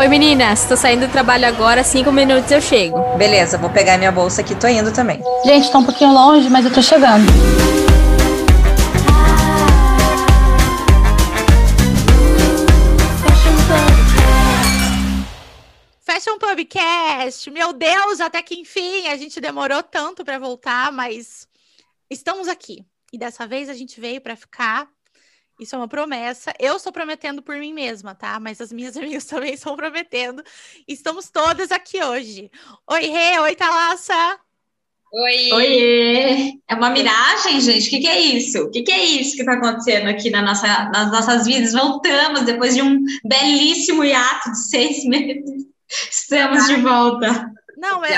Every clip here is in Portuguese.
Oi meninas, tô saindo do trabalho agora, cinco minutos eu chego. Beleza, vou pegar minha bolsa aqui, tô indo também. Gente, tá um pouquinho longe, mas eu tô chegando. Fashion Pubcast, meu Deus, até que enfim, a gente demorou tanto para voltar, mas estamos aqui. E dessa vez a gente veio para ficar isso é uma promessa. Eu estou prometendo por mim mesma, tá? Mas as minhas amigas também estão prometendo. Estamos todas aqui hoje. Oi, Rê. Oi, Thalassa. Oi! Oiê! É uma miragem, gente? O que, que, é isso? O que, que, é isso que está acontecendo aqui na nossa, nas nossas vidas? Voltamos depois de um belíssimo hiato de seis meses. Estamos de volta. Não, é,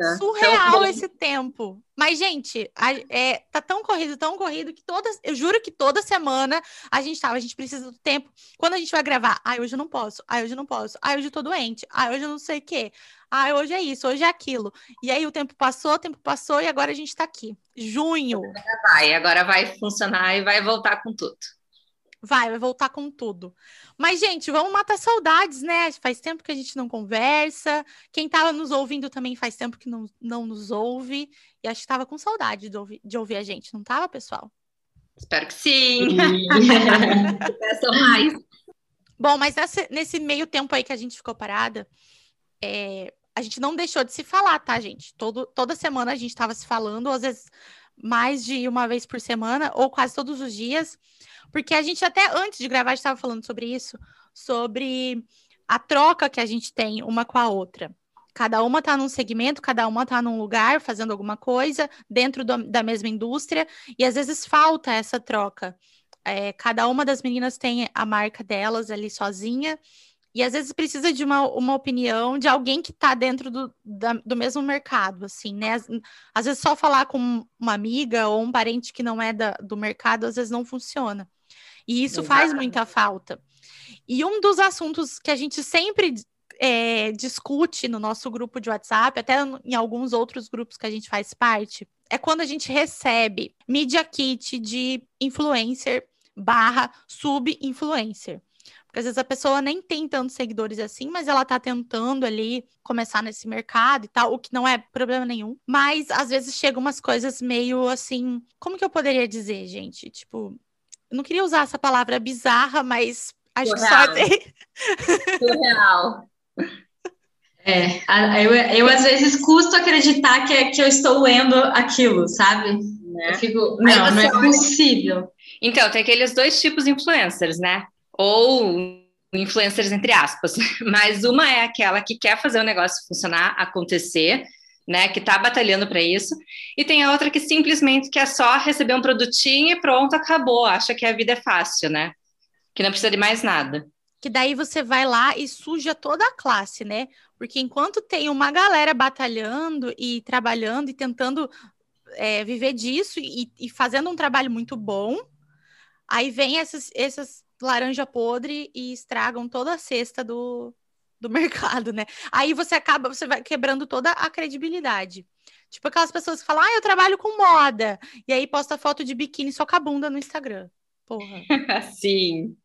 é surreal esse tempo. Mas, gente, a, é, tá tão corrido, tão corrido, que todas. Eu juro que toda semana a gente tava, a gente precisa do tempo. Quando a gente vai gravar, ai, hoje eu não posso, ai, hoje eu não posso, ai, hoje eu tô doente, ai, hoje eu não sei o quê, ai, hoje é isso, hoje é aquilo. E aí o tempo passou, o tempo passou e agora a gente tá aqui. Junho. Agora vai, agora vai funcionar e vai voltar com tudo. Vai, vai voltar com tudo. Mas, gente, vamos matar saudades, né? Faz tempo que a gente não conversa. Quem tava nos ouvindo também faz tempo que não, não nos ouve. E acho que tava com saudade de ouvir, de ouvir a gente, não tava, pessoal? Espero que sim. Peçam mais. Bom, mas nesse, nesse, meio tempo aí que a gente ficou parada, é, a gente não deixou de se falar, tá, gente? Todo, toda semana a gente estava se falando, às vezes mais de uma vez por semana, ou quase todos os dias. Porque a gente até antes de gravar estava falando sobre isso, sobre a troca que a gente tem uma com a outra. Cada uma está num segmento, cada uma está num lugar fazendo alguma coisa dentro do, da mesma indústria, e às vezes falta essa troca. É, cada uma das meninas tem a marca delas ali sozinha, e às vezes precisa de uma, uma opinião de alguém que está dentro do, da, do mesmo mercado, assim, né? Às, às, vezes só falar com uma amiga ou um parente que não é da, do mercado, às vezes não funciona. E isso faz muita falta. E um dos assuntos que a gente sempre é, discute no nosso grupo de WhatsApp, até em alguns outros grupos que a gente faz parte, é quando a gente recebe media kit de influencer barra sub-influencer. Porque às vezes a pessoa nem tem tantos seguidores assim, mas ela tá tentando ali começar nesse mercado e tal, o que não é problema nenhum. Mas às vezes chegam umas coisas meio assim. Como que eu poderia dizer, gente? Tipo, eu não queria usar essa palavra bizarra, mas acho Surreal. que só Surreal. É, eu, eu às vezes custo acreditar que, é, que eu estou lendo aquilo, sabe? Né? Eu fico, não, não é possível. Então, tem aqueles dois tipos de influencers, né? Ou influencers entre aspas, mas uma é aquela que quer fazer o negócio funcionar, acontecer, né, que está batalhando para isso, e tem a outra que simplesmente quer só receber um produtinho e pronto, acabou, acha que a vida é fácil, né? Que não precisa de mais nada. Que daí você vai lá e suja toda a classe, né? Porque enquanto tem uma galera batalhando e trabalhando e tentando é, viver disso e, e, fazendo um trabalho muito bom, aí vem essas, essas laranja podre e estragam toda a cesta do, do mercado, né? Aí você acaba, você vai quebrando toda a credibilidade. Tipo aquelas pessoas que falam, ah, eu trabalho com moda, e aí posta foto de biquíni só com a bunda no Instagram. Porra. Sim.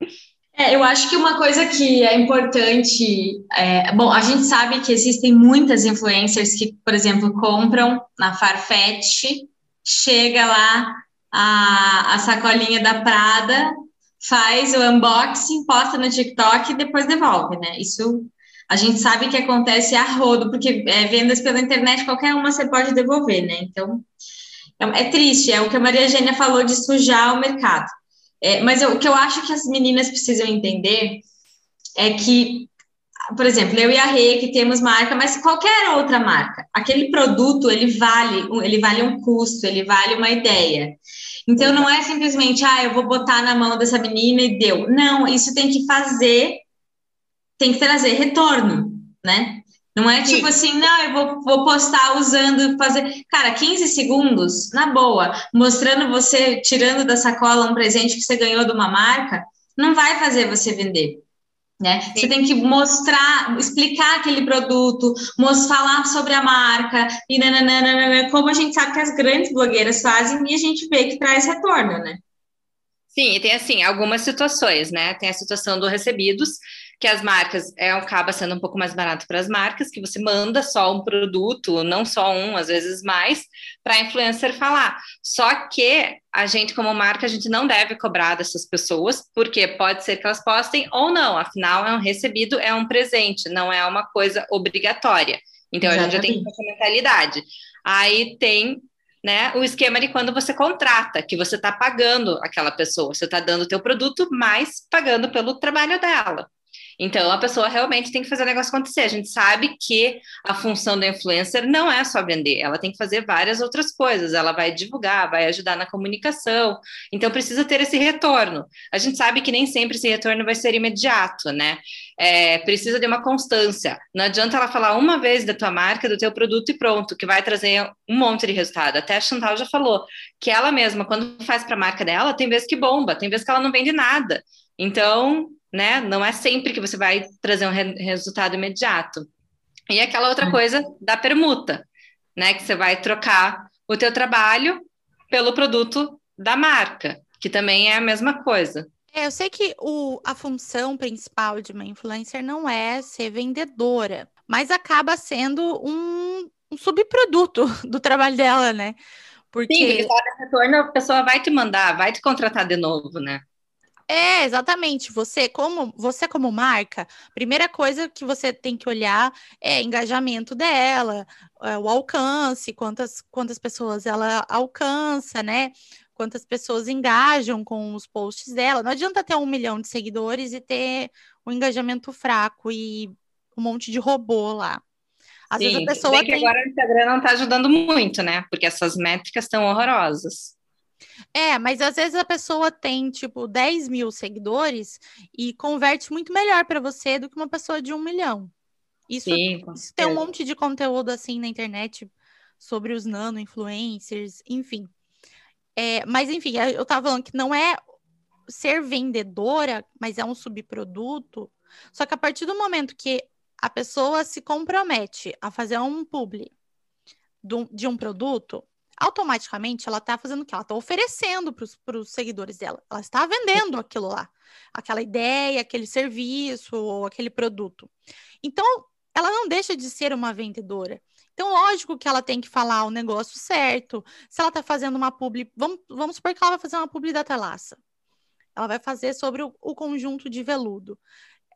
É, eu acho que uma coisa que é importante, é, bom, a gente sabe que existem muitas influencers que, por exemplo, compram na Farfetch, chega lá a, a sacolinha da Prada, faz o unboxing, posta no TikTok e depois devolve, né? Isso a gente sabe que acontece a rodo, porque é, vendas pela internet, qualquer uma você pode devolver, né? Então, é, é triste, é o que a Maria Gênia falou de sujar o mercado. É, mas eu, o que eu acho que as meninas precisam entender é que, por exemplo, eu e a Rê que temos marca, mas qualquer outra marca, aquele produto ele vale, ele vale um custo, ele vale uma ideia. Então não é simplesmente, ah, eu vou botar na mão dessa menina e deu. Não, isso tem que fazer tem que trazer retorno, né? Não é tipo Sim. assim, não, eu vou, vou postar usando, fazer. Cara, 15 segundos, na boa, mostrando você, tirando da sacola um presente que você ganhou de uma marca, não vai fazer você vender. Né? Você tem que mostrar, explicar aquele produto, falar sobre a marca, e nananana, como a gente sabe que as grandes blogueiras fazem e a gente vê que traz retorno, né? Sim, e tem assim, algumas situações, né? Tem a situação do recebidos, que as marcas é, acaba sendo um pouco mais barato para as marcas, que você manda só um produto, não só um, às vezes mais, para a influencer falar. Só que a gente, como marca, a gente não deve cobrar dessas pessoas, porque pode ser que elas postem ou não, afinal, é um recebido, é um presente, não é uma coisa obrigatória. Então, Exatamente. a gente já tem essa mentalidade. Aí tem né, o esquema de quando você contrata, que você está pagando aquela pessoa, você está dando o teu produto, mas pagando pelo trabalho dela. Então, a pessoa realmente tem que fazer o negócio acontecer. A gente sabe que a função da influencer não é só vender, ela tem que fazer várias outras coisas. Ela vai divulgar, vai ajudar na comunicação. Então, precisa ter esse retorno. A gente sabe que nem sempre esse retorno vai ser imediato, né? É, precisa de uma constância. Não adianta ela falar uma vez da tua marca, do teu produto e pronto, que vai trazer um monte de resultado. Até a Chantal já falou que ela mesma, quando faz para a marca dela, tem vezes que bomba, tem vezes que ela não vende nada. Então, né? Não é sempre que você vai trazer um re resultado imediato. E aquela outra coisa da permuta, né? Que você vai trocar o teu trabalho pelo produto da marca, que também é a mesma coisa. É, eu sei que o, a função principal de uma influencer não é ser vendedora, mas acaba sendo um, um subproduto do trabalho dela, né? Porque... Sim, porque se retorno, a pessoa vai te mandar, vai te contratar de novo, né? É, exatamente. Você como você como marca, primeira coisa que você tem que olhar é engajamento dela, é, o alcance, quantas quantas pessoas ela alcança, né? Quantas pessoas engajam com os posts dela. Não adianta ter um milhão de seguidores e ter um engajamento fraco e um monte de robô lá. Às Sim, vezes a pessoa tem... que agora o Instagram não está ajudando muito, né? Porque essas métricas estão horrorosas. É, mas às vezes a pessoa tem, tipo, 10 mil seguidores e converte muito melhor para você do que uma pessoa de um milhão. Isso, Sim, isso tem um monte de conteúdo assim na internet sobre os nano-influencers, enfim. É, mas, enfim, eu tava falando que não é ser vendedora, mas é um subproduto. Só que a partir do momento que a pessoa se compromete a fazer um publi de um produto, automaticamente ela está fazendo o que? Ela está oferecendo para os seguidores dela. Ela está vendendo aquilo lá, aquela ideia, aquele serviço ou aquele produto. Então, ela não deixa de ser uma vendedora. Então, lógico que ela tem que falar o negócio certo. Se ela está fazendo uma publi, vamos, vamos supor que ela vai fazer uma publi da Telaça. Ela vai fazer sobre o, o conjunto de veludo.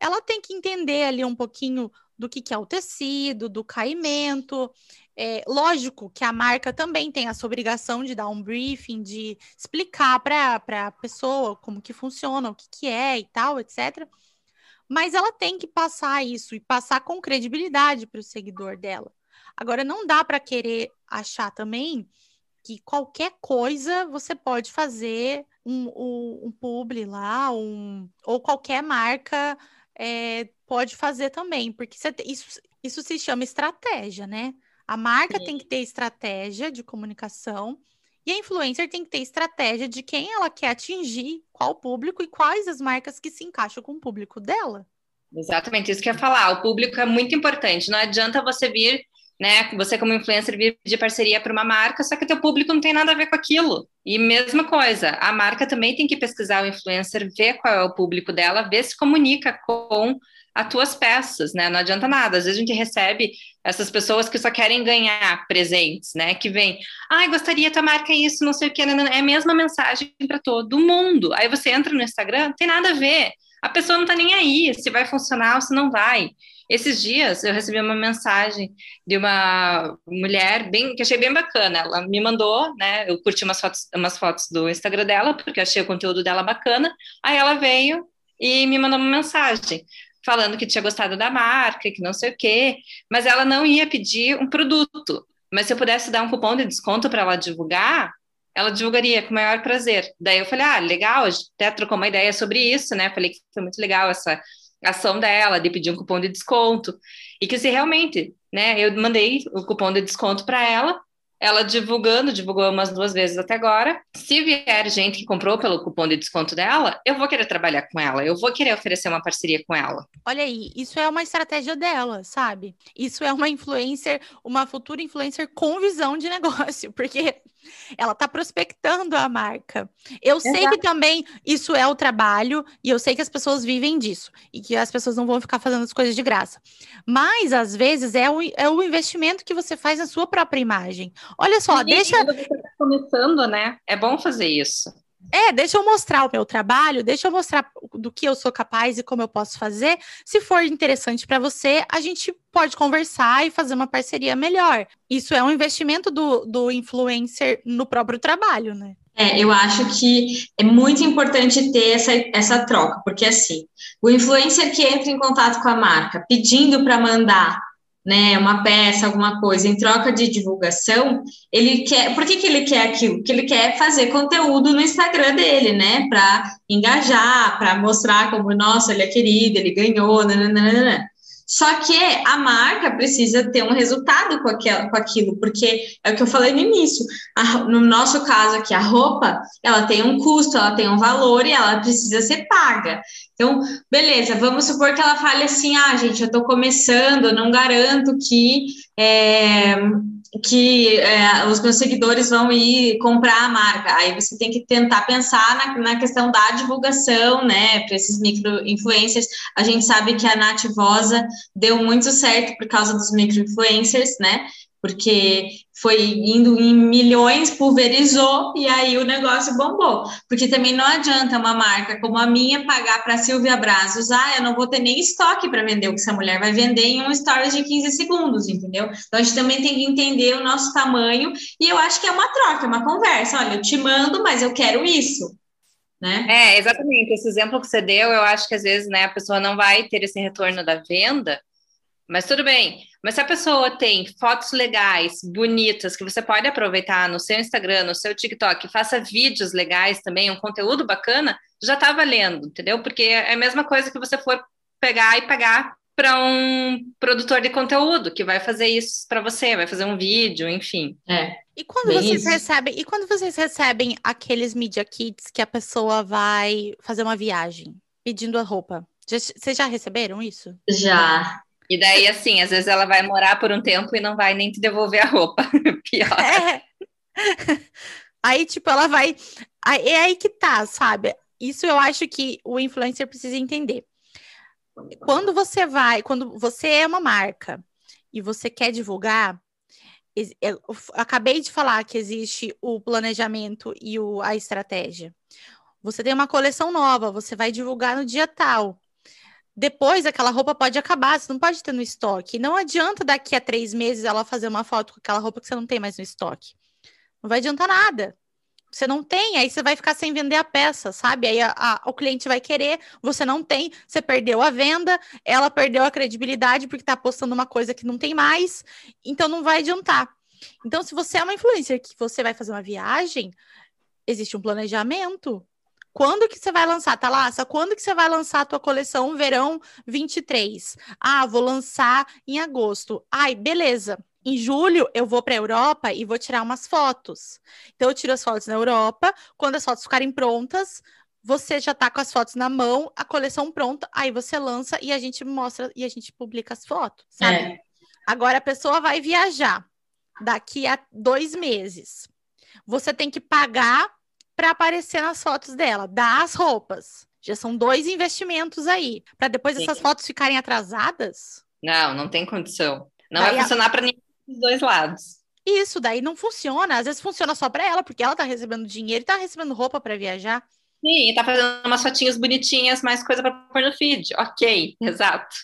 Ela tem que entender ali um pouquinho do que, que é o tecido, do caimento. É, lógico que a marca também tem essa obrigação de dar um briefing, de explicar para a pessoa como que funciona, o que, que é e tal, etc. Mas ela tem que passar isso e passar com credibilidade para o seguidor dela. Agora, não dá para querer achar também que qualquer coisa você pode fazer um, um, um publi lá, um, ou qualquer marca é, pode fazer também, porque você, isso, isso se chama estratégia, né? A marca Sim. tem que ter estratégia de comunicação e a influencer tem que ter estratégia de quem ela quer atingir, qual público e quais as marcas que se encaixam com o público dela. Exatamente, isso que eu ia falar. O público é muito importante. Não adianta você vir, né? Você, como influencer, vir de parceria para uma marca, só que teu público não tem nada a ver com aquilo. E mesma coisa, a marca também tem que pesquisar o influencer, ver qual é o público dela, ver se comunica com as tuas peças, né? Não adianta nada. Às vezes a gente recebe essas pessoas que só querem ganhar presentes, né? Que vem, ai, gostaria tua marca isso, não sei o que, é a mesma mensagem para todo mundo. Aí você entra no Instagram, tem nada a ver. A pessoa não tá nem aí se vai funcionar ou se não vai. Esses dias eu recebi uma mensagem de uma mulher bem que achei bem bacana. Ela me mandou, né? Eu curti umas fotos, umas fotos do Instagram dela, porque achei o conteúdo dela bacana. Aí ela veio e me mandou uma mensagem falando que tinha gostado da marca, que não sei o quê, mas ela não ia pedir um produto. Mas se eu pudesse dar um cupom de desconto para ela divulgar, ela divulgaria com o maior prazer. Daí eu falei, ah, legal, até trocou uma ideia sobre isso, né? Falei que foi muito legal essa ação dela de pedir um cupom de desconto e que se realmente, né? Eu mandei o cupom de desconto para ela ela divulgando, divulgou umas duas vezes até agora. Se vier gente que comprou pelo cupom de desconto dela, eu vou querer trabalhar com ela, eu vou querer oferecer uma parceria com ela. Olha aí, isso é uma estratégia dela, sabe? Isso é uma influencer, uma futura influencer com visão de negócio, porque Ela está prospectando a marca. Eu Exato. sei que também isso é o trabalho, e eu sei que as pessoas vivem disso, e que as pessoas não vão ficar fazendo as coisas de graça. Mas, às vezes, é o, é o investimento que você faz na sua própria imagem. Olha só, Sim, deixa. Você tá começando, né? É bom fazer isso. É, deixa eu mostrar o meu trabalho, deixa eu mostrar do que eu sou capaz e como eu posso fazer. Se for interessante para você, a gente pode conversar e fazer uma parceria melhor. Isso é um investimento do, do influencer no próprio trabalho, né? É, eu acho que é muito importante ter essa, essa troca, porque assim, o influencer que entra em contato com a marca pedindo para mandar né, uma peça, alguma coisa, em troca de divulgação, ele quer. Por que, que ele quer aquilo? Porque ele quer fazer conteúdo no Instagram dele, né? Para engajar, para mostrar como, nossa, ele é querido, ele ganhou, nananana. Só que a marca precisa ter um resultado com, aquel, com aquilo, porque é o que eu falei no início. A, no nosso caso aqui, a roupa, ela tem um custo, ela tem um valor e ela precisa ser paga. Então, beleza, vamos supor que ela fale assim: ah, gente, eu estou começando, não garanto que. É, que é, os meus seguidores vão ir comprar a marca. Aí você tem que tentar pensar na, na questão da divulgação, né, para esses micro-influencers. A gente sabe que a Nath Vosa deu muito certo por causa dos micro-influencers, né, porque foi indo em milhões, pulverizou e aí o negócio bombou. Porque também não adianta uma marca como a minha pagar para Silvia Brazos, ah, eu não vou ter nem estoque para vender o que essa mulher vai vender em um stories de 15 segundos, entendeu? Então a gente também tem que entender o nosso tamanho e eu acho que é uma troca, é uma conversa. Olha, eu te mando, mas eu quero isso. Né? É, exatamente. Esse exemplo que você deu, eu acho que às vezes né, a pessoa não vai ter esse retorno da venda, mas tudo bem. Mas se a pessoa tem fotos legais, bonitas, que você pode aproveitar no seu Instagram, no seu TikTok, faça vídeos legais também, um conteúdo bacana, já está valendo, entendeu? Porque é a mesma coisa que você for pegar e pagar para um produtor de conteúdo que vai fazer isso para você, vai fazer um vídeo, enfim. É. E quando Bem vocês isso. recebem, e quando vocês recebem aqueles media kits que a pessoa vai fazer uma viagem pedindo a roupa? Já, vocês já receberam isso? Já. E daí, assim, às vezes ela vai morar por um tempo e não vai nem te devolver a roupa. Pior. É. Aí, tipo, ela vai. É aí que tá, sabe? Isso eu acho que o influencer precisa entender. Quando você vai, quando você é uma marca e você quer divulgar, eu acabei de falar que existe o planejamento e o, a estratégia. Você tem uma coleção nova, você vai divulgar no dia tal depois aquela roupa pode acabar, você não pode ter no estoque. Não adianta daqui a três meses ela fazer uma foto com aquela roupa que você não tem mais no estoque. Não vai adiantar nada. Você não tem, aí você vai ficar sem vender a peça, sabe? Aí a, a, o cliente vai querer, você não tem, você perdeu a venda, ela perdeu a credibilidade porque está postando uma coisa que não tem mais, então não vai adiantar. Então, se você é uma influencer que você vai fazer uma viagem, existe um planejamento, quando que você vai lançar, Thalassa? Quando que você vai lançar a tua coleção verão 23? Ah, vou lançar em agosto. Ai, beleza. Em julho eu vou para a Europa e vou tirar umas fotos. Então eu tiro as fotos na Europa, quando as fotos ficarem prontas, você já tá com as fotos na mão, a coleção pronta, aí você lança e a gente mostra e a gente publica as fotos, sabe? É. Agora a pessoa vai viajar daqui a dois meses. Você tem que pagar para aparecer nas fotos dela, das roupas. Já são dois investimentos aí. Para depois Sim. essas fotos ficarem atrasadas? Não, não tem condição. Não daí vai funcionar a... para nenhum dos dois lados. Isso, daí não funciona. Às vezes funciona só para ela, porque ela tá recebendo dinheiro e tá recebendo roupa para viajar. Sim, tá fazendo umas fotinhas bonitinhas, mais coisa para pôr no feed. Ok, exato.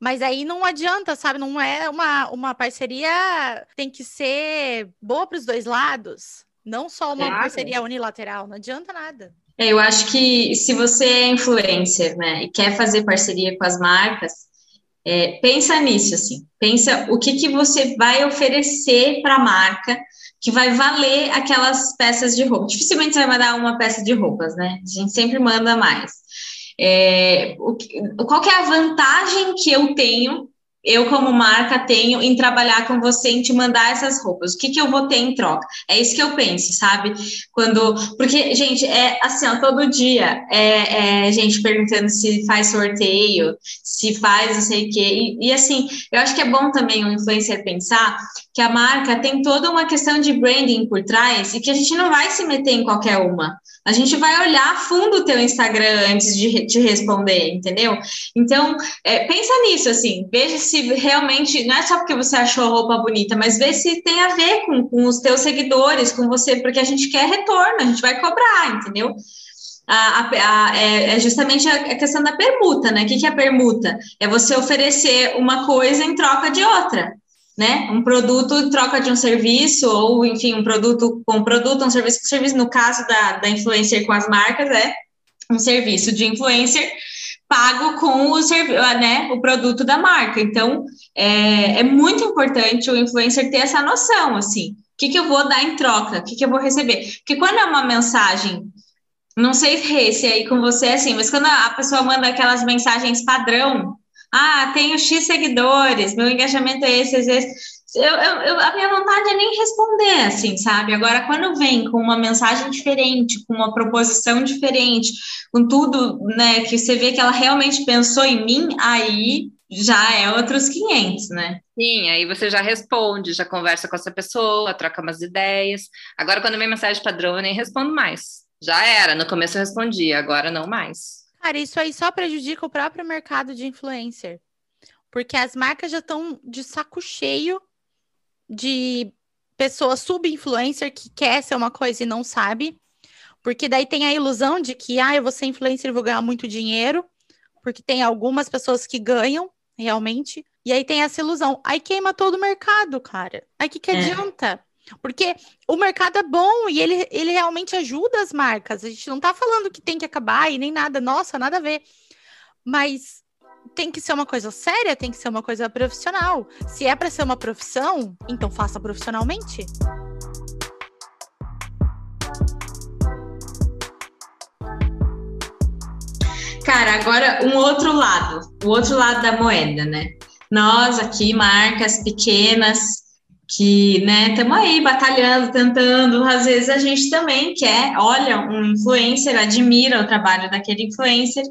Mas aí não adianta, sabe? Não é uma, uma parceria. Tem que ser boa para os dois lados. Não só uma claro. parceria unilateral, não adianta nada. É, eu acho que se você é influencer, né, e quer fazer parceria com as marcas, é, pensa nisso, assim, pensa o que, que você vai oferecer para a marca que vai valer aquelas peças de roupa. Dificilmente você vai mandar uma peça de roupas, né? A gente sempre manda mais. É, o, qual é a vantagem que eu tenho eu, como marca, tenho em trabalhar com você, em te mandar essas roupas? O que, que eu vou ter em troca? É isso que eu penso, sabe? Quando. Porque, gente, é assim, ó, todo dia é, é gente perguntando se faz sorteio, se faz não sei o quê. E, e, assim, eu acho que é bom também o influencer pensar que a marca tem toda uma questão de branding por trás e que a gente não vai se meter em qualquer uma. A gente vai olhar a fundo o teu Instagram antes de te responder, entendeu? Então, é, pensa nisso, assim, veja se realmente, não é só porque você achou a roupa bonita, mas vê se tem a ver com, com os teus seguidores, com você, porque a gente quer retorno, a gente vai cobrar, entendeu? A, a, a, é, é, justamente a questão da permuta, né? O que, que é permuta? É você oferecer uma coisa em troca de outra né? Um produto em troca de um serviço, ou enfim, um produto com um produto, um serviço com serviço. No caso da, da influencer com as marcas, é um serviço de influencer pago com o, né, o produto da marca. Então, é, é muito importante o influencer ter essa noção, assim, o que, que eu vou dar em troca, o que, que eu vou receber. Porque quando é uma mensagem, não sei se aí com você é assim, mas quando a pessoa manda aquelas mensagens padrão, ah, tenho X seguidores, meu engajamento é esse, esse, esse. Eu, eu, a minha vontade é nem responder, assim, sabe? Agora, quando vem com uma mensagem diferente, com uma proposição diferente, com tudo, né, que você vê que ela realmente pensou em mim, aí já é outros 500, né? Sim, aí você já responde, já conversa com essa pessoa, troca umas ideias. Agora, quando vem mensagem padrão, eu nem respondo mais. Já era, no começo eu respondia, agora não mais. Cara, isso aí só prejudica o próprio mercado de influencer. Porque as marcas já estão de saco cheio de pessoa sub-influencer que quer ser uma coisa e não sabe. Porque daí tem a ilusão de que, ah, eu vou ser influencer e vou ganhar muito dinheiro. Porque tem algumas pessoas que ganham, realmente. E aí tem essa ilusão. Aí queima todo o mercado, cara. Aí o que, que é. adianta? Porque o mercado é bom e ele, ele realmente ajuda as marcas. A gente não tá falando que tem que acabar e nem nada, nossa, nada a ver. Mas tem que ser uma coisa séria, tem que ser uma coisa profissional. Se é para ser uma profissão, então faça profissionalmente. Cara, agora um outro lado, o outro lado da moeda, né? Nós aqui, marcas pequenas, que, né, estamos aí batalhando, tentando, às vezes a gente também quer, olha um influencer, admira o trabalho daquele influencer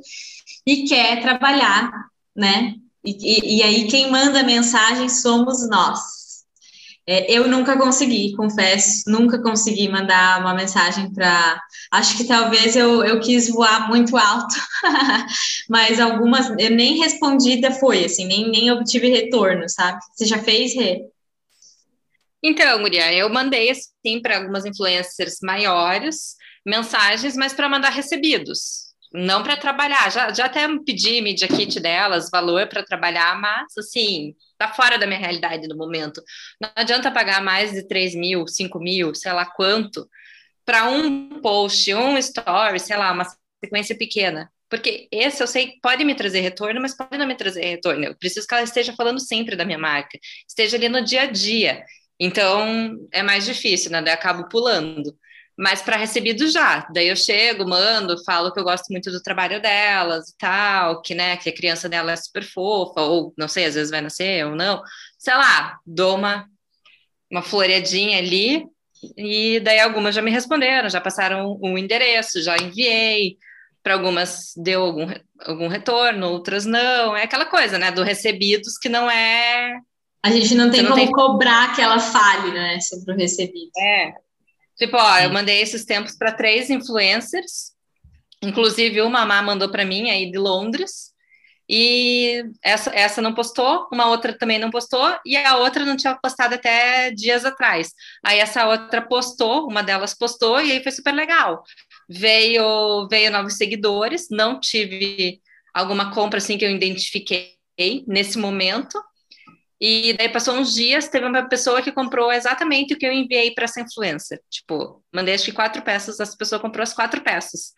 e quer trabalhar, né, e, e, e aí quem manda mensagem somos nós. É, eu nunca consegui, confesso, nunca consegui mandar uma mensagem para. Acho que talvez eu, eu quis voar muito alto, mas algumas eu nem respondida foi, assim, nem, nem obtive retorno, sabe? Você já fez, Rê? Então, Guria, eu mandei assim para algumas influencers maiores mensagens, mas para mandar recebidos, não para trabalhar. Já, já até pedi media kit delas, valor para trabalhar, mas assim, tá fora da minha realidade no momento. Não adianta pagar mais de 3 mil, 5 mil, sei lá quanto, para um post, um story, sei lá, uma sequência pequena. Porque esse eu sei que pode me trazer retorno, mas pode não me trazer retorno. Eu preciso que ela esteja falando sempre da minha marca, esteja ali no dia a dia. Então é mais difícil, né? Daí acabo pulando. Mas para recebido já. Daí eu chego, mando, falo que eu gosto muito do trabalho delas e tal, que, né, que a criança dela é super fofa, ou não sei, às vezes vai nascer ou não. Sei lá, dou uma, uma floreadinha ali, e daí algumas já me responderam, já passaram o endereço, já enviei. Para algumas deu algum, algum retorno, outras não. É aquela coisa, né? Do recebidos que não é a gente não tem não como tem... cobrar que ela fale, né, sobre o recebido. É. Tipo, ó, eu mandei esses tempos para três influencers, inclusive uma mamá mandou para mim aí de Londres, e essa, essa não postou, uma outra também não postou, e a outra não tinha postado até dias atrás. Aí essa outra postou, uma delas postou, e aí foi super legal. Veio, veio novos seguidores, não tive alguma compra assim que eu identifiquei nesse momento, e daí passou uns dias, teve uma pessoa que comprou exatamente o que eu enviei para essa influencer. Tipo, mandei acho que quatro peças, essa pessoa comprou as quatro peças.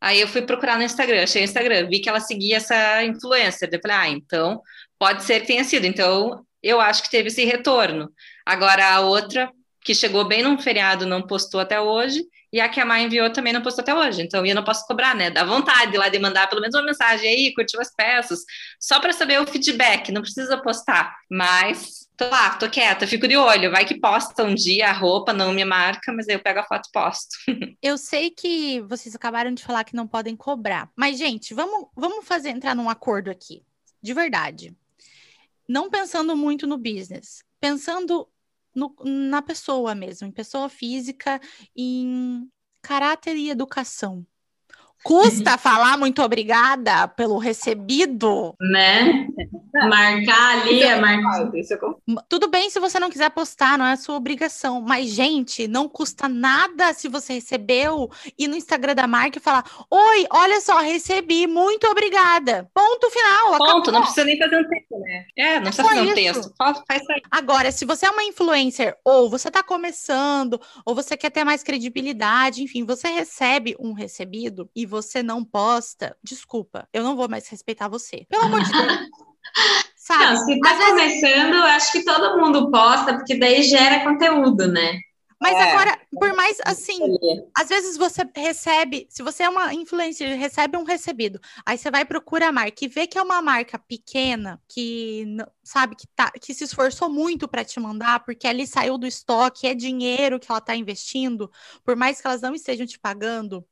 Aí eu fui procurar no Instagram, achei o Instagram, vi que ela seguia essa influencer. Eu falei, ah, então pode ser que tenha sido. Então eu acho que teve esse retorno. Agora a outra, que chegou bem num feriado, não postou até hoje, e a que a Mai enviou também não postou até hoje. Então, eu não posso cobrar, né? Dá vontade lá de mandar pelo menos uma mensagem aí, curtiu as peças, só para saber o feedback, não precisa postar. Mas tô lá, tô quieta, fico de olho. Vai que posta um dia a roupa, não me marca, mas aí eu pego a foto e posto. eu sei que vocês acabaram de falar que não podem cobrar. Mas, gente, vamos, vamos fazer entrar num acordo aqui. De verdade. Não pensando muito no business, pensando no, na pessoa mesmo, em pessoa física, em caráter e educação. Custa falar muito obrigada pelo recebido? Né? Marcar ali é marcar. Tudo bem se você não quiser postar, não é sua obrigação. Mas, gente, não custa nada se você recebeu ir no Instagram da marca e falar: Oi, olha só, recebi, muito obrigada. Ponto final. Ponto, acabou. não precisa nem fazer um texto, né? É, não é precisa fazer um texto. Faz, faz aí. Agora, se você é uma influencer, ou você está começando, ou você quer ter mais credibilidade, enfim, você recebe um recebido e você não posta, desculpa, eu não vou mais respeitar você. Pelo amor de Deus. Sabe? Não, se tá começando, acho que todo mundo posta, porque daí gera conteúdo, né? Mas é. agora, por mais assim, às vezes você recebe, se você é uma influencer, recebe um recebido, aí você vai procurar a marca e vê que é uma marca pequena, que sabe que tá, que se esforçou muito para te mandar, porque ali saiu do estoque, é dinheiro que ela está investindo, por mais que elas não estejam te pagando,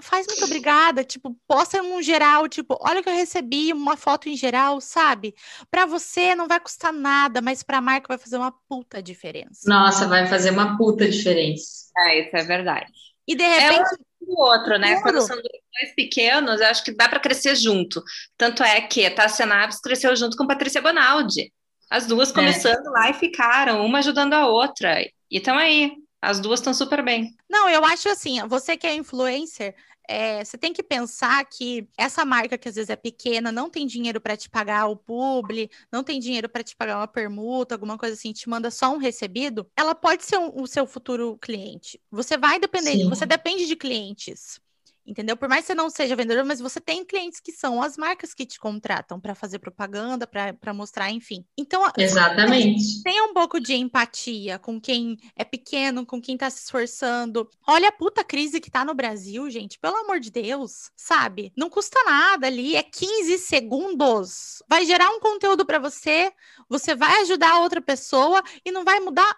faz muito obrigada, tipo, posta um geral, tipo, olha que eu recebi uma foto em geral, sabe? Para você não vai custar nada, mas para a marca vai fazer uma puta diferença. Nossa, vai fazer uma puta diferença. É, isso é verdade. E de repente é o outro, né? Quando são dois pequenos, eu acho que dá para crescer junto. Tanto é que a Tassia Naves cresceu junto com Patrícia Bonaldi. As duas é. começando é. lá e ficaram, uma ajudando a outra. E estão aí, as duas estão super bem. Não, eu acho assim, você que é influencer, é, você tem que pensar que essa marca que às vezes é pequena, não tem dinheiro para te pagar o publi, não tem dinheiro para te pagar uma permuta, alguma coisa assim, te manda só um recebido, ela pode ser um, o seu futuro cliente. Você vai depender, Sim. você depende de clientes entendeu? Por mais que você não seja vendedor, mas você tem clientes que são as marcas que te contratam para fazer propaganda, para mostrar, enfim. Então, exatamente. Tenha um pouco de empatia com quem é pequeno, com quem está se esforçando. Olha a puta crise que tá no Brasil, gente, pelo amor de Deus, sabe? Não custa nada ali, é 15 segundos. Vai gerar um conteúdo para você, você vai ajudar outra pessoa e não vai mudar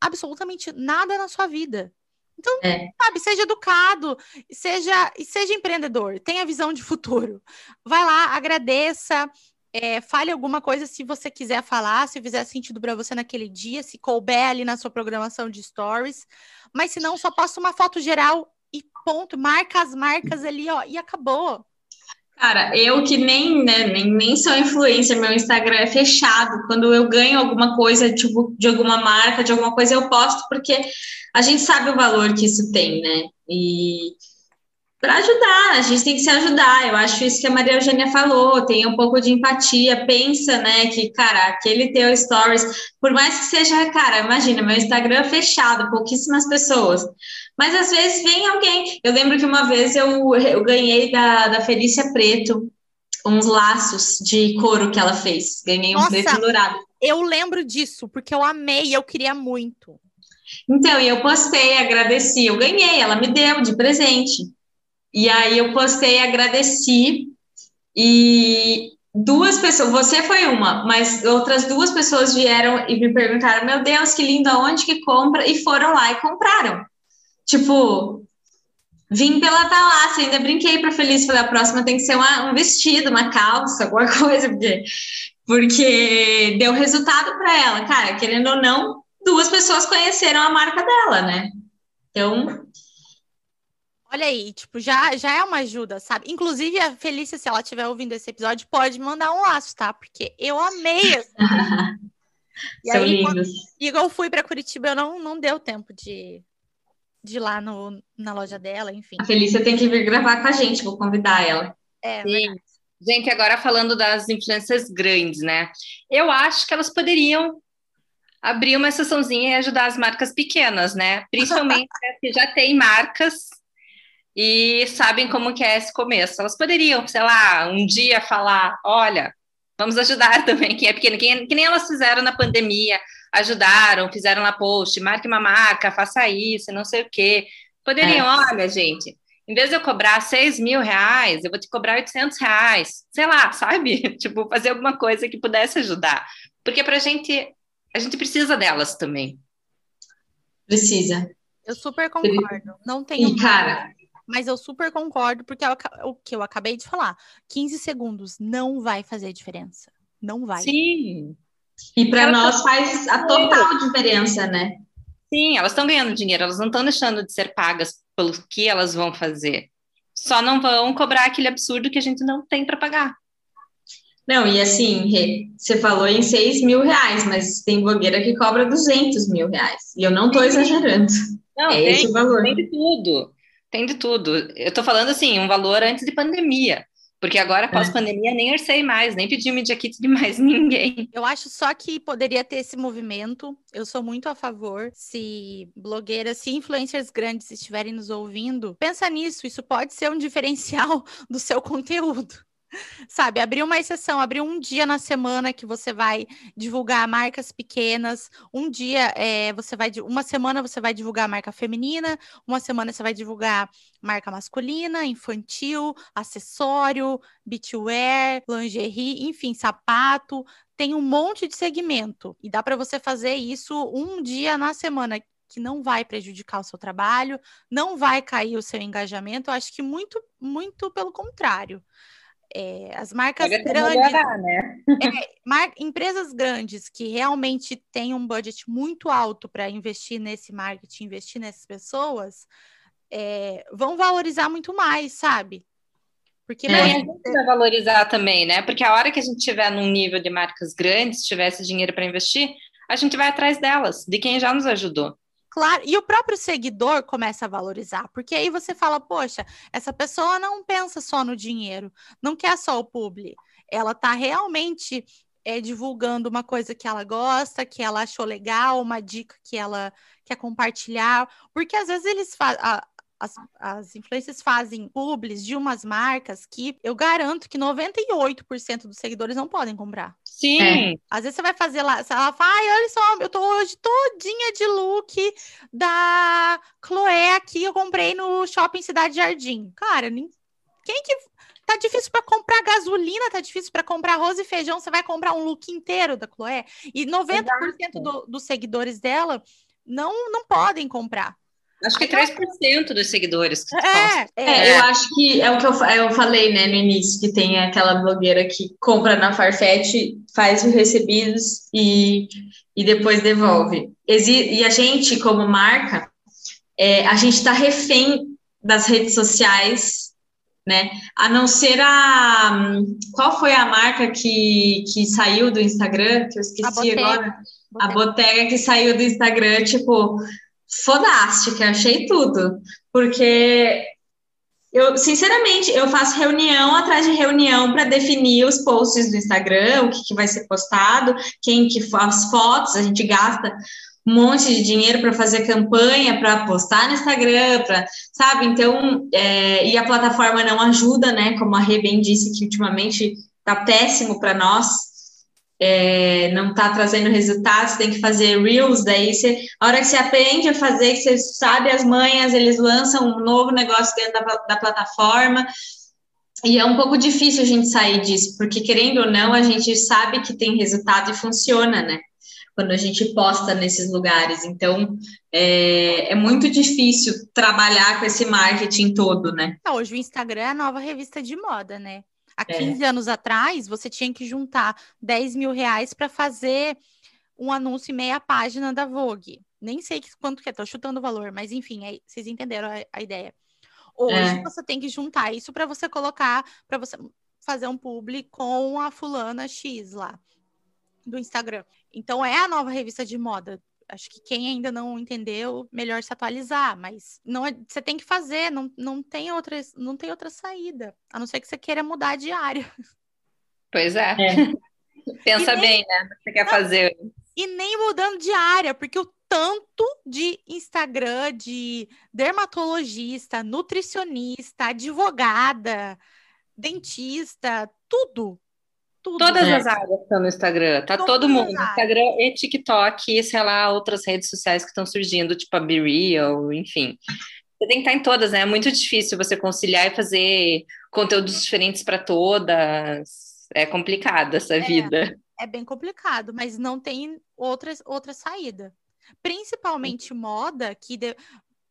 absolutamente nada na sua vida. Então, é. sabe, seja educado, seja, seja empreendedor, tenha visão de futuro. Vai lá, agradeça, é, fale alguma coisa se você quiser falar, se fizer sentido para você naquele dia, se couber ali na sua programação de stories. Mas se não, só posta uma foto geral e ponto. Marca as marcas ali, ó, e acabou. Cara, eu que nem, né, nem, nem sou influencer, meu Instagram é fechado. Quando eu ganho alguma coisa, tipo, de alguma marca, de alguma coisa, eu posto, porque a gente sabe o valor que isso tem, né? E para ajudar, a gente tem que se ajudar. Eu acho isso que a Maria Eugênia falou, tenha um pouco de empatia, pensa, né, que, cara, aquele teu stories, por mais que seja, cara, imagina, meu Instagram é fechado, pouquíssimas pessoas. Mas às vezes vem alguém. Eu lembro que uma vez eu, eu ganhei da, da Felícia Preto uns laços de couro que ela fez. Ganhei um Nossa, preto dourado. Eu lembro disso, porque eu amei, eu queria muito. Então, e eu postei, agradeci, eu ganhei, ela me deu de presente. E aí eu postei, agradeci, e duas pessoas, você foi uma, mas outras duas pessoas vieram e me perguntaram: Meu Deus, que lindo, aonde que compra? E foram lá e compraram. Tipo, vim pela Thalassia, ainda brinquei para Feliz, falei, a próxima tem que ser uma, um vestido, uma calça, alguma coisa, porque, porque deu resultado para ela. Cara, querendo ou não, duas pessoas conheceram a marca dela, né? Então... Olha aí, tipo, já, já é uma ajuda, sabe? Inclusive, a Felícia, se ela estiver ouvindo esse episódio, pode mandar um laço, tá? Porque eu amei. e São aí, lindos. Quando, igual eu fui para Curitiba, eu não, não deu tempo de, de lá no, na loja dela, enfim. A Felícia tem que vir gravar com a gente, vou convidar ela. É, Sim. Gente, agora falando das influências grandes, né? Eu acho que elas poderiam abrir uma sessãozinha e ajudar as marcas pequenas, né? Principalmente que já tem marcas e sabem como que é esse começo. Elas poderiam, sei lá, um dia falar, olha, vamos ajudar também quem é pequeno, que, que nem elas fizeram na pandemia, ajudaram, fizeram lá post, marque uma marca, faça isso, não sei o quê. Poderiam, é. olha, gente, em vez de eu cobrar 6 mil reais, eu vou te cobrar 800 reais. Sei lá, sabe? tipo, fazer alguma coisa que pudesse ajudar. Porque para a gente, a gente precisa delas também. Precisa. Eu super concordo. Não tenho. E, cara, mas eu super concordo, porque é o que eu acabei de falar. 15 segundos não vai fazer diferença. Não vai. Sim. E para nós faz a total diferença, né? Sim, elas estão ganhando dinheiro, elas não estão deixando de ser pagas pelo que elas vão fazer. Só não vão cobrar aquele absurdo que a gente não tem para pagar. Não, e assim, você falou em 6 mil reais, mas tem blogueira que cobra 200 mil reais. E eu não estou exagerando. Não, é tem, esse o valor. Tem de tudo. Tem de tudo. Eu estou falando assim, um valor antes de pandemia. Porque agora, é. pós-pandemia, nem orcei mais, nem pedi media kit de mais ninguém. Eu acho só que poderia ter esse movimento. Eu sou muito a favor. Se blogueiras, se influencers grandes estiverem nos ouvindo, pensa nisso. Isso pode ser um diferencial do seu conteúdo. Sabe, abrir uma exceção, abrir um dia na semana que você vai divulgar marcas pequenas, um dia é, você vai, uma semana você vai divulgar marca feminina, uma semana você vai divulgar marca masculina, infantil, acessório, beachwear, lingerie, enfim, sapato, tem um monte de segmento e dá para você fazer isso um dia na semana que não vai prejudicar o seu trabalho, não vai cair o seu engajamento, eu acho que muito, muito pelo contrário. É, as marcas grandes, melhorar, né? é, mar, empresas grandes que realmente têm um budget muito alto para investir nesse marketing, investir nessas pessoas, é, vão valorizar muito mais, sabe? Porque é, a gente vai valorizar também, né? Porque a hora que a gente tiver num nível de marcas grandes, tivesse dinheiro para investir, a gente vai atrás delas, de quem já nos ajudou. Claro, e o próprio seguidor começa a valorizar, porque aí você fala, poxa, essa pessoa não pensa só no dinheiro, não quer só o publi, ela está realmente é, divulgando uma coisa que ela gosta, que ela achou legal, uma dica que ela quer compartilhar, porque às vezes eles fazem as, as influências fazem publis de umas marcas que eu garanto que 98% dos seguidores não podem comprar. Sim. É. Às vezes você vai fazer lá, ela fala, ai, olha só, eu tô hoje todinha de look da Chloé aqui, eu comprei no Shopping Cidade Jardim. Cara, nem... quem que tá difícil para comprar gasolina, tá difícil para comprar arroz e feijão, você vai comprar um look inteiro da Chloé. E 90% do, dos seguidores dela não, não podem comprar. Acho que 3% dos seguidores. É, é, eu acho que é o que eu, eu falei, né, no início, que tem aquela blogueira que compra na Farfetch, faz os recebidos e, e depois devolve. E a gente, como marca, é, a gente está refém das redes sociais, né? A não ser a. Qual foi a marca que, que saiu do Instagram? Que eu esqueci agora. A botega que saiu do Instagram, tipo, fodástica, achei tudo. Porque eu, sinceramente, eu faço reunião atrás de reunião para definir os posts do Instagram, o que, que vai ser postado, quem que faz fotos, a gente gasta um monte de dinheiro para fazer campanha, para postar no Instagram, para, sabe? Então, é, e a plataforma não ajuda, né? Como a Rê bem disse que ultimamente tá péssimo para nós é, não está trazendo resultados, tem que fazer Reels, daí você, a hora que você aprende a fazer, que você sabe as manhas, eles lançam um novo negócio dentro da, da plataforma, e é um pouco difícil a gente sair disso, porque querendo ou não, a gente sabe que tem resultado e funciona, né? Quando a gente posta nesses lugares. Então, é, é muito difícil trabalhar com esse marketing todo, né? Hoje o Instagram é a nova revista de moda, né? Há 15 é. anos atrás, você tinha que juntar 10 mil reais para fazer um anúncio em meia página da Vogue. Nem sei quanto que é, tô chutando o valor, mas enfim, é, vocês entenderam a, a ideia. Hoje é. você tem que juntar isso para você colocar, para você fazer um publi com a fulana X lá do Instagram. Então é a nova revista de moda acho que quem ainda não entendeu, melhor se atualizar, mas não é, você tem que fazer, não, não, tem outra, não tem outra saída, a não ser que você queira mudar de área. Pois é. é. Pensa nem, bem, né? Você quer não, fazer. E nem mudando de área, porque o tanto de Instagram de dermatologista, nutricionista, advogada, dentista, tudo tudo. Todas né? as áreas estão no Instagram, tá Todas todo mundo. Instagram e TikTok, e sei lá, outras redes sociais que estão surgindo, tipo a BeReal, enfim. Você tem que estar em todas, né? É muito difícil você conciliar e fazer conteúdos diferentes para todas. É complicado essa é, vida. É bem complicado, mas não tem outra, outra saída. Principalmente moda, que. De...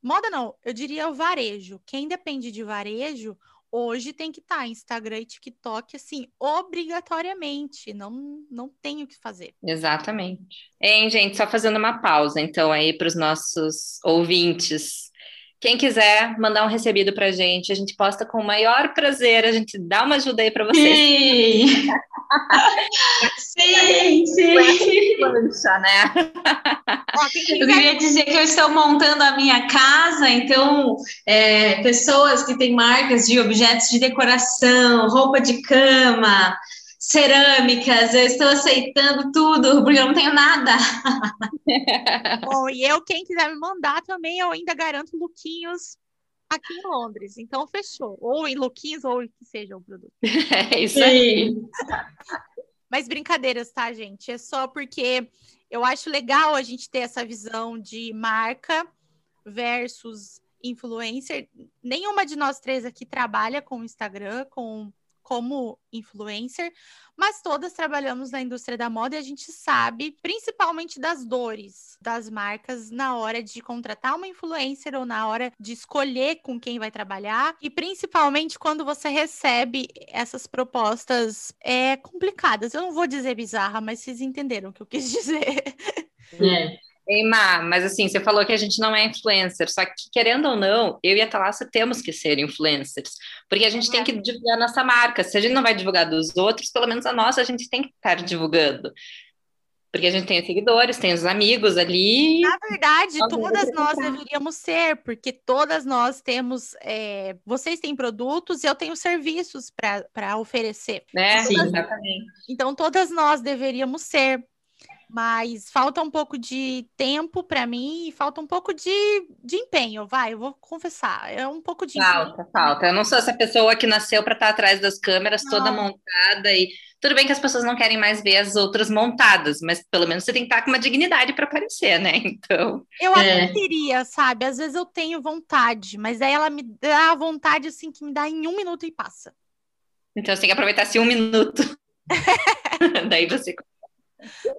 Moda não, eu diria o varejo. Quem depende de varejo, hoje tem que estar tá, Instagram e TikTok, assim, obrigatoriamente. Não, não tem o que fazer. Exatamente. Hein, gente, só fazendo uma pausa, então, aí para os nossos ouvintes. Quem quiser mandar um recebido para a gente, a gente posta com o maior prazer, a gente dá uma ajuda aí para vocês. Sim, sim, sim. Né? Eu queria dizer que eu estou montando a minha casa, então, é, pessoas que têm marcas de objetos de decoração, roupa de cama, cerâmicas, eu estou aceitando tudo, porque eu não tenho nada. Bom, e eu, quem quiser me mandar também, eu ainda garanto lookinhos aqui em Londres. Então, fechou. Ou em lookinhos, ou que seja o produto. É isso aí. Mas brincadeiras, tá, gente? É só porque eu acho legal a gente ter essa visão de marca versus influencer. Nenhuma de nós três aqui trabalha com Instagram, com como influencer, mas todas trabalhamos na indústria da moda e a gente sabe principalmente das dores das marcas na hora de contratar uma influencer ou na hora de escolher com quem vai trabalhar e principalmente quando você recebe essas propostas é, complicadas. Eu não vou dizer bizarra, mas vocês entenderam o que eu quis dizer. É. Ei, Má, mas assim, você falou que a gente não é influencer, só que querendo ou não, eu e a Thalassa temos que ser influencers, porque a gente é. tem que divulgar a nossa marca. Se a gente não vai divulgar dos outros, pelo menos a nossa a gente tem que estar divulgando. Porque a gente tem seguidores, tem os amigos ali. Na verdade, todas nós deveríamos ser, porque todas nós temos. É, vocês têm produtos e eu tenho serviços para oferecer. Né? Sim, exatamente. Então, todas nós deveríamos ser mas falta um pouco de tempo para mim e falta um pouco de, de empenho, vai, eu vou confessar, é um pouco de Falta, empenho. falta. Eu não sou essa pessoa que nasceu para estar atrás das câmeras não. toda montada e tudo bem que as pessoas não querem mais ver as outras montadas, mas pelo menos você tem que estar com uma dignidade para aparecer, né? Então. Eu é. até queria, sabe? Às vezes eu tenho vontade, mas aí ela me dá a vontade assim que me dá em um minuto e passa. Então você tem que aproveitar esse um minuto. Daí você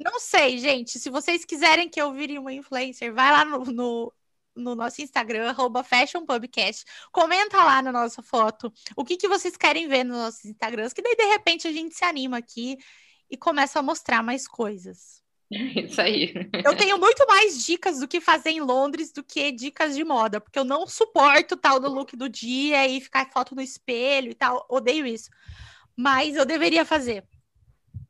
não sei, gente. Se vocês quiserem que eu vire uma influencer, vai lá no, no, no nosso Instagram, fashionpubcast. Comenta lá na nossa foto o que, que vocês querem ver nos nossos Instagrams, que daí de repente a gente se anima aqui e começa a mostrar mais coisas. Isso aí. Eu tenho muito mais dicas do que fazer em Londres do que dicas de moda, porque eu não suporto tal do look do dia e ficar foto no espelho e tal. Odeio isso. Mas eu deveria fazer.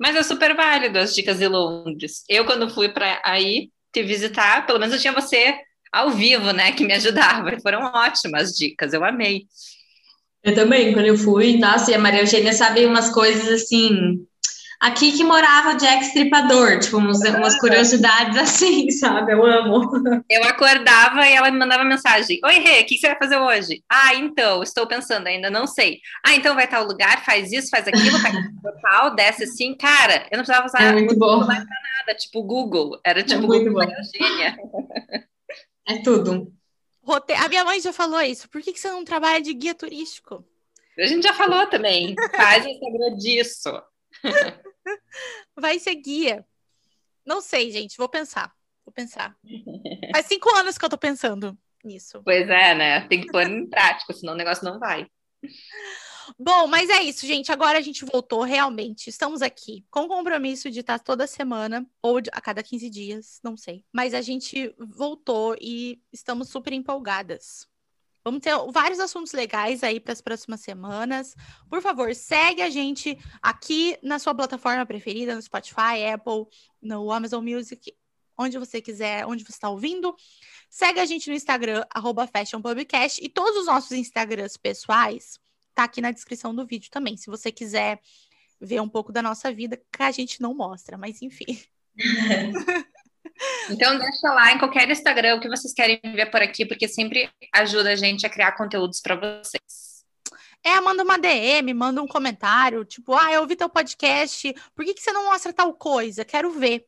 Mas é super válido as dicas de Londres. Eu, quando fui para aí te visitar, pelo menos eu tinha você ao vivo, né, que me ajudava. Foram ótimas dicas, eu amei. Eu também, quando eu fui, nossa, e a Maria Eugênia sabe umas coisas assim aqui que morava o Jack Stripador, tipo, umas, umas, curiosidades assim, sabe? Eu amo. Eu acordava e ela me mandava mensagem: Oi, Rê, o que você vai fazer hoje? Ah, então, estou pensando, ainda não sei. Ah, então vai tal lugar, faz isso, faz aquilo, faz tal, desce assim. Cara, eu não precisava usar é muito bom. pra nada, tipo Google. Era tipo é muito Google Eugênia. É tudo. A minha mãe já falou isso. Por que, que você não trabalha de guia turístico? A gente já falou também. Faz o Instagram disso. Vai ser guia. Não sei, gente. Vou pensar. Vou pensar. Faz cinco anos que eu tô pensando nisso. Pois é, né? Tem que pôr em prática, senão o negócio não vai. Bom, mas é isso, gente. Agora a gente voltou realmente. Estamos aqui com o compromisso de estar toda semana ou a cada 15 dias, não sei. Mas a gente voltou e estamos super empolgadas. Vamos ter vários assuntos legais aí para as próximas semanas. Por favor, segue a gente aqui na sua plataforma preferida, no Spotify, Apple, no Amazon Music, onde você quiser, onde você está ouvindo. Segue a gente no Instagram, FashionPubcast, e todos os nossos Instagrams pessoais tá aqui na descrição do vídeo também, se você quiser ver um pouco da nossa vida, que a gente não mostra, mas enfim. Então deixa lá em qualquer Instagram o que vocês querem ver por aqui, porque sempre ajuda a gente a criar conteúdos para vocês. É, manda uma DM, manda um comentário, tipo, ah, eu ouvi teu podcast, por que, que você não mostra tal coisa? Quero ver.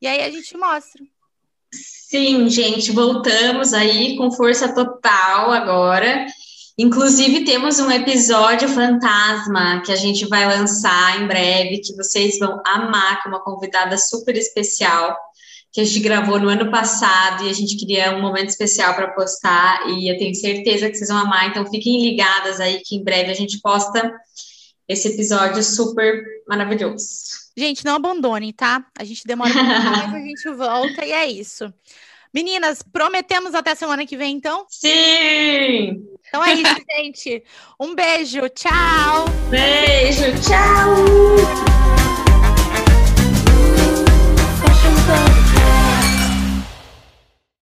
E aí a gente mostra. Sim, gente, voltamos aí com força total agora. Inclusive, temos um episódio fantasma que a gente vai lançar em breve, que vocês vão amar, com uma convidada super especial. Que a gente gravou no ano passado e a gente queria um momento especial para postar e eu tenho certeza que vocês vão amar, então fiquem ligadas aí que em breve a gente posta esse episódio super maravilhoso. Gente, não abandonem, tá? A gente demora um pouco, mas a gente volta e é isso. Meninas, prometemos até semana que vem, então? Sim! Então é isso, gente. Um beijo, tchau! Beijo, tchau!